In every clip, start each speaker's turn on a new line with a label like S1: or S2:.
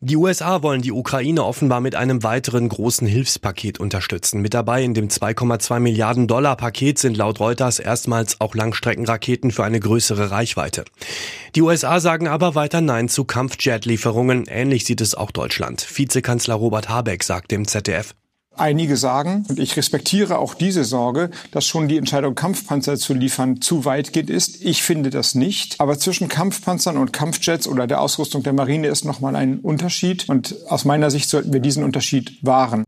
S1: Die USA wollen die Ukraine offenbar mit einem weiteren großen Hilfspaket unterstützen. Mit dabei in dem 2,2 Milliarden Dollar Paket sind laut Reuters erstmals auch Langstreckenraketen für eine größere Reichweite. Die USA sagen aber weiter Nein zu Kampfjet-Lieferungen. Ähnlich sieht es auch Deutschland. Vizekanzler Robert Habeck sagt dem ZDF.
S2: Einige sagen, und ich respektiere auch diese Sorge, dass schon die Entscheidung, Kampfpanzer zu liefern, zu weitgehend ist. Ich finde das nicht. Aber zwischen Kampfpanzern und Kampfjets oder der Ausrüstung der Marine ist nochmal ein Unterschied. Und aus meiner Sicht sollten wir diesen Unterschied wahren.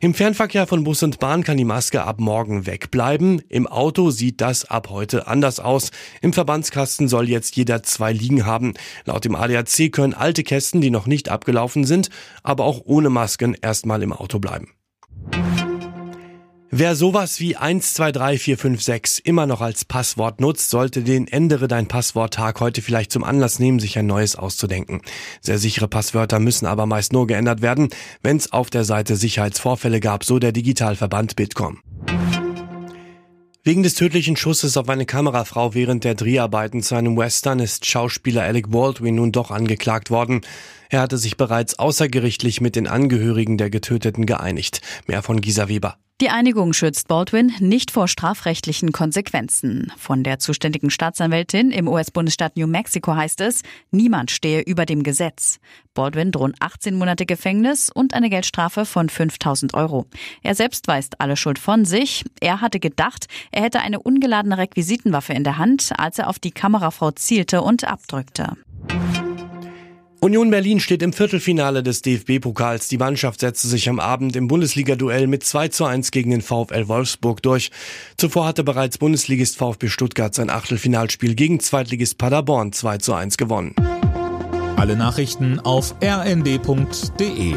S1: Im Fernverkehr von Bus und Bahn kann die Maske ab morgen wegbleiben. Im Auto sieht das ab heute anders aus. Im Verbandskasten soll jetzt jeder zwei liegen haben. Laut dem ADAC können alte Kästen, die noch nicht abgelaufen sind, aber auch ohne Masken erstmal im Auto bleiben. Wer sowas wie 123456 immer noch als Passwort nutzt, sollte den Ändere dein Passwort-Tag heute vielleicht zum Anlass nehmen, sich ein neues auszudenken. Sehr sichere Passwörter müssen aber meist nur geändert werden, wenn es auf der Seite Sicherheitsvorfälle gab, so der Digitalverband Bitkom. Wegen des tödlichen Schusses auf eine Kamerafrau während der Dreharbeiten zu einem Western ist Schauspieler Alec Baldwin nun doch angeklagt worden. Er hatte sich bereits außergerichtlich mit den Angehörigen der Getöteten geeinigt. Mehr von Gisa Weber.
S3: Die Einigung schützt Baldwin nicht vor strafrechtlichen Konsequenzen. Von der zuständigen Staatsanwältin im US-Bundesstaat New Mexico heißt es, niemand stehe über dem Gesetz. Baldwin drohen 18 Monate Gefängnis und eine Geldstrafe von 5000 Euro. Er selbst weist alle Schuld von sich. Er hatte gedacht, er hätte eine ungeladene Requisitenwaffe in der Hand, als er auf die Kamerafrau zielte und abdrückte.
S1: Union Berlin steht im Viertelfinale des DFB-Pokals. Die Mannschaft setzte sich am Abend im Bundesliga-Duell mit 2 zu 1 gegen den VfL Wolfsburg durch. Zuvor hatte bereits Bundesligist VfB Stuttgart sein Achtelfinalspiel gegen Zweitligist Paderborn 2 zu 1 gewonnen.
S4: Alle Nachrichten auf rnd.de